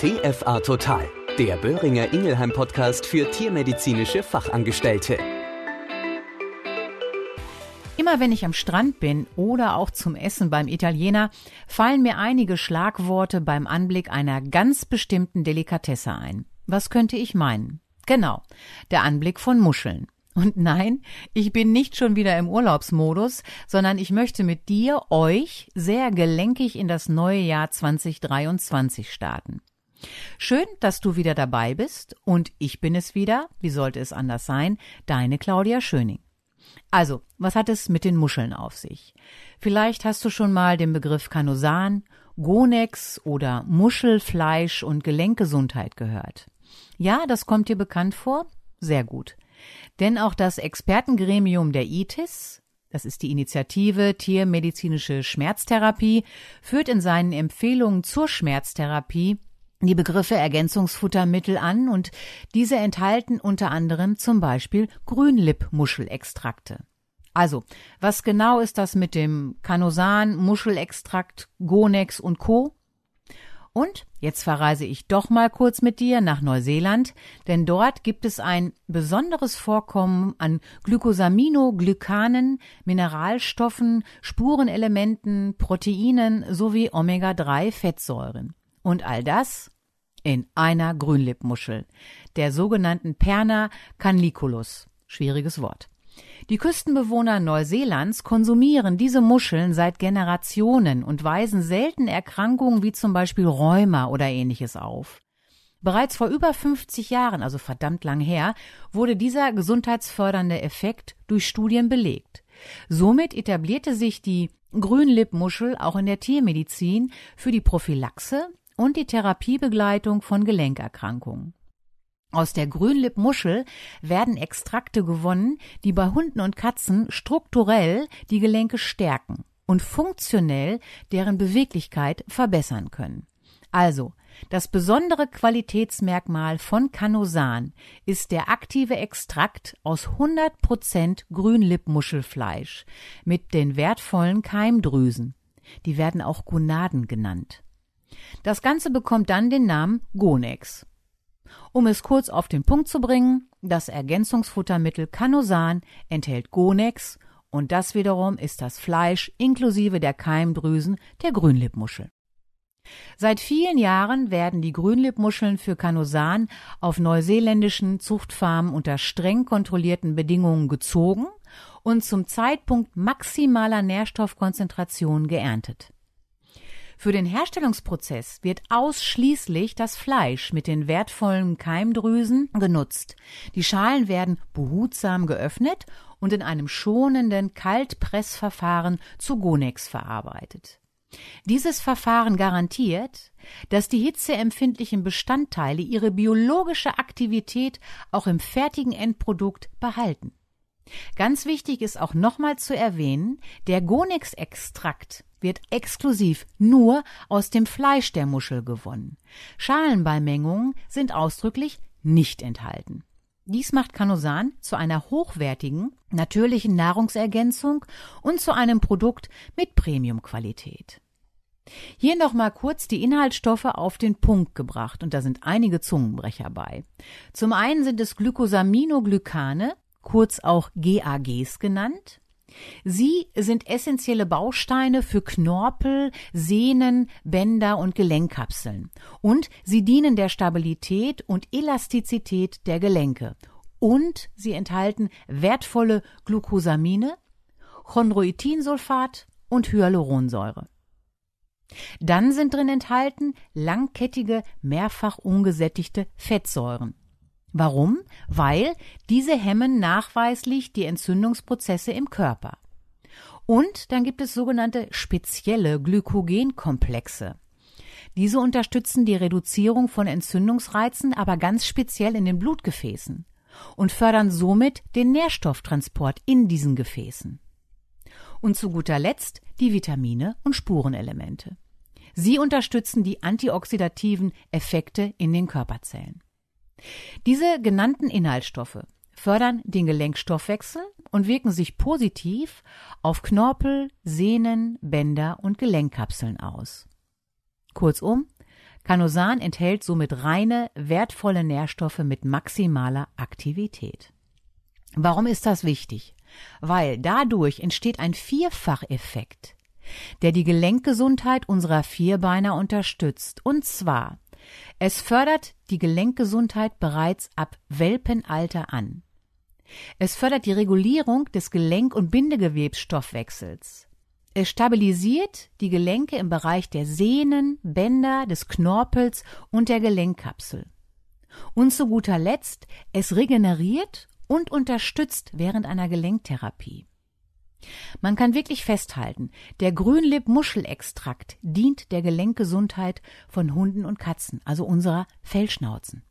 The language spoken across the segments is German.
TFA Total, der Böhringer Ingelheim Podcast für tiermedizinische Fachangestellte. Immer wenn ich am Strand bin oder auch zum Essen beim Italiener, fallen mir einige Schlagworte beim Anblick einer ganz bestimmten Delikatesse ein. Was könnte ich meinen? Genau, der Anblick von Muscheln. Und nein, ich bin nicht schon wieder im Urlaubsmodus, sondern ich möchte mit dir, euch, sehr gelenkig in das neue Jahr 2023 starten. Schön, dass du wieder dabei bist und ich bin es wieder, wie sollte es anders sein, deine Claudia Schöning. Also, was hat es mit den Muscheln auf sich? Vielleicht hast du schon mal den Begriff Kanosan, Gonex oder Muschelfleisch und Gelenkgesundheit gehört. Ja, das kommt dir bekannt vor? Sehr gut. Denn auch das Expertengremium der ITIS, das ist die Initiative Tiermedizinische Schmerztherapie, führt in seinen Empfehlungen zur Schmerztherapie die Begriffe Ergänzungsfuttermittel an und diese enthalten unter anderem zum Beispiel Grünlippmuschelextrakte. Also, was genau ist das mit dem Canosan, Muschelextrakt, Gonex und Co.? Und jetzt verreise ich doch mal kurz mit dir nach Neuseeland, denn dort gibt es ein besonderes Vorkommen an Glycosaminoglykanen, Mineralstoffen, Spurenelementen, Proteinen sowie Omega-3-Fettsäuren. Und all das in einer Grünlippmuschel, der sogenannten Perna canliculus. Schwieriges Wort. Die Küstenbewohner Neuseelands konsumieren diese Muscheln seit Generationen und weisen selten Erkrankungen wie zum Beispiel Rheuma oder ähnliches auf. Bereits vor über 50 Jahren, also verdammt lang her, wurde dieser gesundheitsfördernde Effekt durch Studien belegt. Somit etablierte sich die Grünlippmuschel auch in der Tiermedizin für die Prophylaxe und die Therapiebegleitung von Gelenkerkrankungen. Aus der Grünlippmuschel werden Extrakte gewonnen, die bei Hunden und Katzen strukturell die Gelenke stärken und funktionell deren Beweglichkeit verbessern können. Also, das besondere Qualitätsmerkmal von Canosan ist der aktive Extrakt aus 100% Grünlippmuschelfleisch mit den wertvollen Keimdrüsen. Die werden auch Gonaden genannt. Das Ganze bekommt dann den Namen Gonex. Um es kurz auf den Punkt zu bringen, das Ergänzungsfuttermittel Canosan enthält Gonex und das wiederum ist das Fleisch inklusive der Keimdrüsen der Grünlippmuschel. Seit vielen Jahren werden die Grünlippmuscheln für Canosan auf neuseeländischen Zuchtfarmen unter streng kontrollierten Bedingungen gezogen und zum Zeitpunkt maximaler Nährstoffkonzentration geerntet. Für den Herstellungsprozess wird ausschließlich das Fleisch mit den wertvollen Keimdrüsen genutzt. Die Schalen werden behutsam geöffnet und in einem schonenden Kaltpressverfahren zu Gonex verarbeitet. Dieses Verfahren garantiert, dass die hitzeempfindlichen Bestandteile ihre biologische Aktivität auch im fertigen Endprodukt behalten. Ganz wichtig ist auch nochmal zu erwähnen, der Gonex-Extrakt wird exklusiv nur aus dem Fleisch der Muschel gewonnen. Schalenbeimengungen sind ausdrücklich nicht enthalten. Dies macht Canosan zu einer hochwertigen, natürlichen Nahrungsergänzung und zu einem Produkt mit Premiumqualität. Hier noch mal kurz die Inhaltsstoffe auf den Punkt gebracht und da sind einige Zungenbrecher bei. Zum einen sind es Glycosaminoglycane, kurz auch GAGs genannt. Sie sind essentielle Bausteine für Knorpel, Sehnen, Bänder und Gelenkkapseln. Und sie dienen der Stabilität und Elastizität der Gelenke. Und sie enthalten wertvolle Glucosamine, Chondroitinsulfat und Hyaluronsäure. Dann sind drin enthalten langkettige, mehrfach ungesättigte Fettsäuren. Warum? Weil diese hemmen nachweislich die Entzündungsprozesse im Körper. Und dann gibt es sogenannte spezielle Glykogenkomplexe. Diese unterstützen die Reduzierung von Entzündungsreizen, aber ganz speziell in den Blutgefäßen und fördern somit den Nährstofftransport in diesen Gefäßen. Und zu guter Letzt die Vitamine und Spurenelemente. Sie unterstützen die antioxidativen Effekte in den Körperzellen. Diese genannten Inhaltsstoffe fördern den Gelenkstoffwechsel und wirken sich positiv auf Knorpel, Sehnen, Bänder und Gelenkkapseln aus. Kurzum, Canosan enthält somit reine, wertvolle Nährstoffe mit maximaler Aktivität. Warum ist das wichtig? Weil dadurch entsteht ein Vierfacheffekt, der die Gelenkgesundheit unserer Vierbeiner unterstützt. Und zwar, es fördert die Gelenkgesundheit bereits ab Welpenalter an. Es fördert die Regulierung des Gelenk- und Bindegewebsstoffwechsels. Es stabilisiert die Gelenke im Bereich der Sehnen, Bänder, des Knorpels und der Gelenkkapsel. Und zu guter Letzt, es regeneriert und unterstützt während einer Gelenktherapie. Man kann wirklich festhalten, der Grünlipp-Muschelextrakt dient der Gelenkgesundheit von Hunden und Katzen, also unserer Fellschnauzen.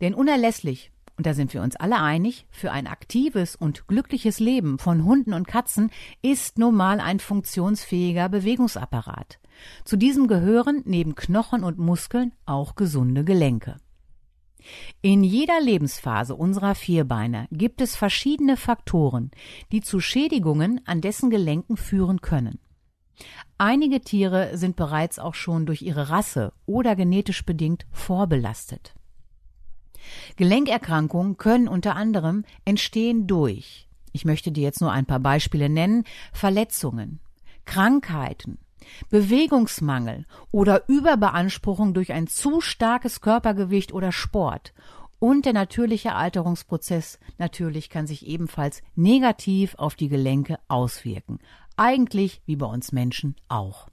Denn unerlässlich und da sind wir uns alle einig, für ein aktives und glückliches Leben von Hunden und Katzen ist nun mal ein funktionsfähiger Bewegungsapparat. Zu diesem gehören neben Knochen und Muskeln auch gesunde Gelenke. In jeder Lebensphase unserer Vierbeiner gibt es verschiedene Faktoren, die zu Schädigungen an dessen Gelenken führen können. Einige Tiere sind bereits auch schon durch ihre Rasse oder genetisch bedingt vorbelastet. Gelenkerkrankungen können unter anderem entstehen durch, ich möchte dir jetzt nur ein paar Beispiele nennen, Verletzungen, Krankheiten, Bewegungsmangel oder Überbeanspruchung durch ein zu starkes Körpergewicht oder Sport und der natürliche Alterungsprozess natürlich kann sich ebenfalls negativ auf die Gelenke auswirken. Eigentlich wie bei uns Menschen auch.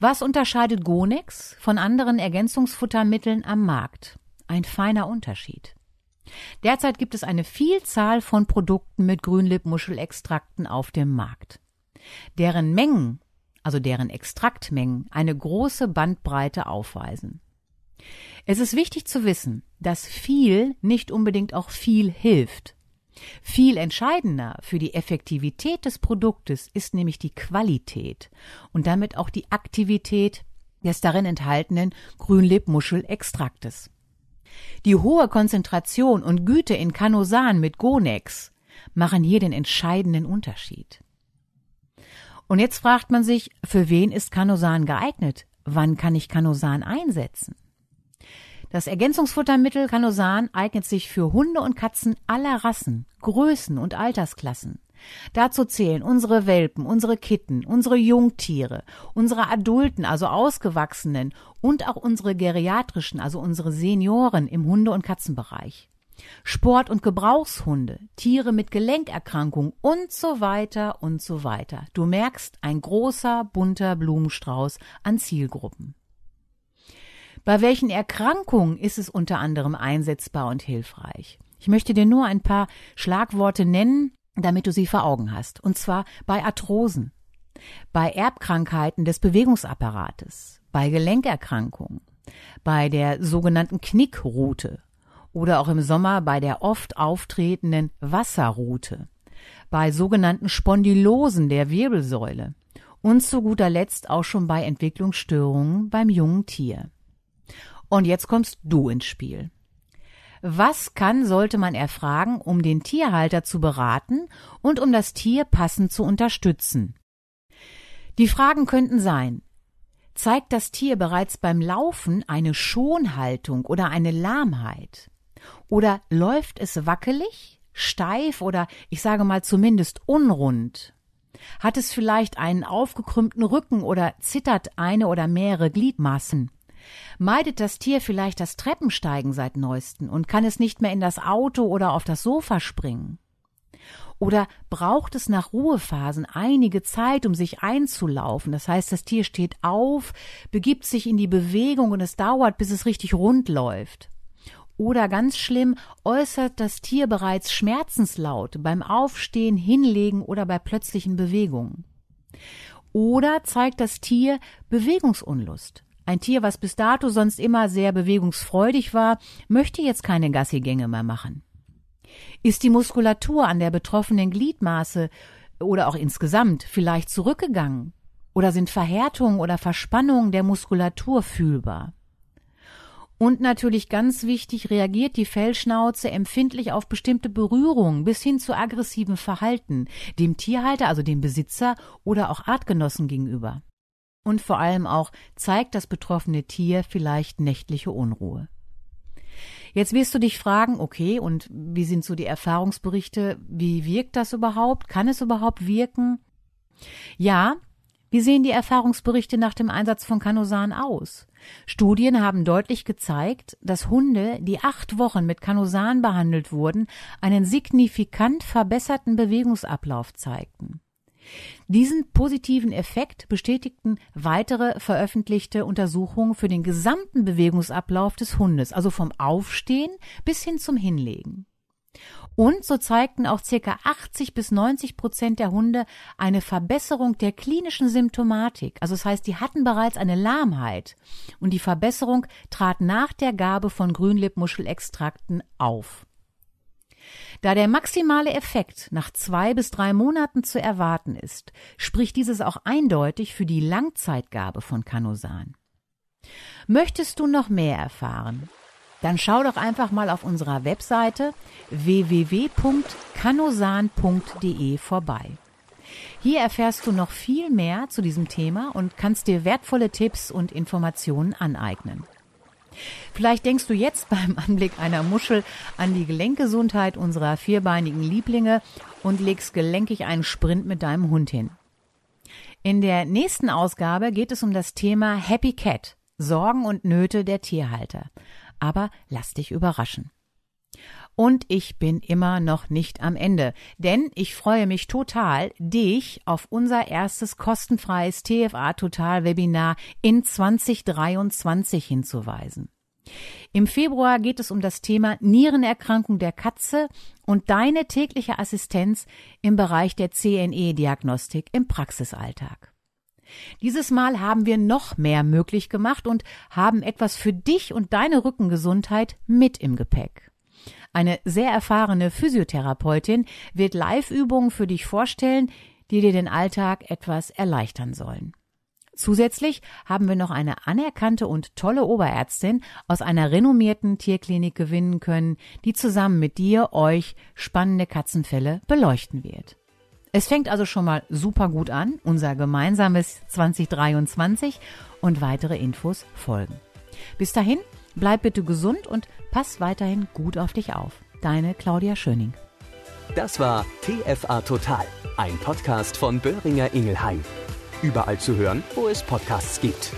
Was unterscheidet Gonex von anderen Ergänzungsfuttermitteln am Markt? ein feiner Unterschied. Derzeit gibt es eine Vielzahl von Produkten mit Grünlippmuschelextrakten auf dem Markt. Deren Mengen, also deren Extraktmengen, eine große Bandbreite aufweisen. Es ist wichtig zu wissen, dass viel nicht unbedingt auch viel hilft. Viel entscheidender für die Effektivität des Produktes ist nämlich die Qualität und damit auch die Aktivität des darin enthaltenen Grünlippmuschelextraktes. Die hohe Konzentration und Güte in Canosan mit Gonex machen hier den entscheidenden Unterschied. Und jetzt fragt man sich, für wen ist Canosan geeignet? Wann kann ich Canosan einsetzen? Das Ergänzungsfuttermittel Canosan eignet sich für Hunde und Katzen aller Rassen, Größen und Altersklassen. Dazu zählen unsere Welpen, unsere Kitten, unsere Jungtiere, unsere Adulten, also Ausgewachsenen und auch unsere geriatrischen, also unsere Senioren im Hunde- und Katzenbereich. Sport- und Gebrauchshunde, Tiere mit Gelenkerkrankung und so weiter und so weiter. Du merkst, ein großer, bunter Blumenstrauß an Zielgruppen. Bei welchen Erkrankungen ist es unter anderem einsetzbar und hilfreich? Ich möchte dir nur ein paar Schlagworte nennen, damit du sie vor Augen hast. Und zwar bei Arthrosen, bei Erbkrankheiten des Bewegungsapparates, bei Gelenkerkrankungen, bei der sogenannten Knickroute oder auch im Sommer bei der oft auftretenden Wasserroute, bei sogenannten Spondylosen der Wirbelsäule und zu guter Letzt auch schon bei Entwicklungsstörungen beim jungen Tier. Und jetzt kommst du ins Spiel. Was kann, sollte man erfragen, um den Tierhalter zu beraten und um das Tier passend zu unterstützen? Die Fragen könnten sein, zeigt das Tier bereits beim Laufen eine Schonhaltung oder eine Lahmheit? Oder läuft es wackelig, steif oder ich sage mal zumindest unrund? Hat es vielleicht einen aufgekrümmten Rücken oder zittert eine oder mehrere Gliedmaßen? Meidet das Tier vielleicht das Treppensteigen seit neuesten und kann es nicht mehr in das Auto oder auf das Sofa springen? Oder braucht es nach Ruhephasen einige Zeit, um sich einzulaufen? Das heißt, das Tier steht auf, begibt sich in die Bewegung und es dauert, bis es richtig rund läuft. Oder ganz schlimm, äußert das Tier bereits Schmerzenslaut beim Aufstehen, Hinlegen oder bei plötzlichen Bewegungen. Oder zeigt das Tier Bewegungsunlust. Ein Tier, was bis dato sonst immer sehr bewegungsfreudig war, möchte jetzt keine Gassigänge mehr machen. Ist die Muskulatur an der betroffenen Gliedmaße oder auch insgesamt vielleicht zurückgegangen? Oder sind Verhärtungen oder Verspannungen der Muskulatur fühlbar? Und natürlich ganz wichtig, reagiert die Fellschnauze empfindlich auf bestimmte Berührungen bis hin zu aggressivem Verhalten dem Tierhalter, also dem Besitzer oder auch Artgenossen gegenüber. Und vor allem auch zeigt das betroffene Tier vielleicht nächtliche Unruhe. Jetzt wirst du dich fragen, okay, und wie sind so die Erfahrungsberichte? Wie wirkt das überhaupt? Kann es überhaupt wirken? Ja, wie sehen die Erfahrungsberichte nach dem Einsatz von Canosan aus? Studien haben deutlich gezeigt, dass Hunde, die acht Wochen mit Canosan behandelt wurden, einen signifikant verbesserten Bewegungsablauf zeigten. Diesen positiven Effekt bestätigten weitere veröffentlichte Untersuchungen für den gesamten Bewegungsablauf des Hundes, also vom Aufstehen bis hin zum Hinlegen. Und so zeigten auch circa 80 bis 90 Prozent der Hunde eine Verbesserung der klinischen Symptomatik. Also das heißt, die hatten bereits eine Lahmheit. Und die Verbesserung trat nach der Gabe von Grünlippmuschelextrakten auf. Da der maximale Effekt nach zwei bis drei Monaten zu erwarten ist, spricht dieses auch eindeutig für die Langzeitgabe von Canosan. Möchtest du noch mehr erfahren? Dann schau doch einfach mal auf unserer Webseite www.canosan.de vorbei. Hier erfährst du noch viel mehr zu diesem Thema und kannst dir wertvolle Tipps und Informationen aneignen. Vielleicht denkst du jetzt beim Anblick einer Muschel an die Gelenkgesundheit unserer vierbeinigen Lieblinge und legst gelenkig einen Sprint mit deinem Hund hin. In der nächsten Ausgabe geht es um das Thema Happy Cat, Sorgen und Nöte der Tierhalter. Aber lass dich überraschen. Und ich bin immer noch nicht am Ende, denn ich freue mich total, dich auf unser erstes kostenfreies TFA Total Webinar in 2023 hinzuweisen. Im Februar geht es um das Thema Nierenerkrankung der Katze und deine tägliche Assistenz im Bereich der CNE-Diagnostik im Praxisalltag. Dieses Mal haben wir noch mehr möglich gemacht und haben etwas für dich und deine Rückengesundheit mit im Gepäck. Eine sehr erfahrene Physiotherapeutin wird Live-Übungen für dich vorstellen, die dir den Alltag etwas erleichtern sollen. Zusätzlich haben wir noch eine anerkannte und tolle Oberärztin aus einer renommierten Tierklinik gewinnen können, die zusammen mit dir euch spannende Katzenfälle beleuchten wird. Es fängt also schon mal super gut an, unser gemeinsames 2023 und weitere Infos folgen. Bis dahin, bleib bitte gesund und pass weiterhin gut auf dich auf. Deine Claudia Schöning. Das war TFA Total, ein Podcast von Böhringer Ingelheim. Überall zu hören, wo es Podcasts gibt.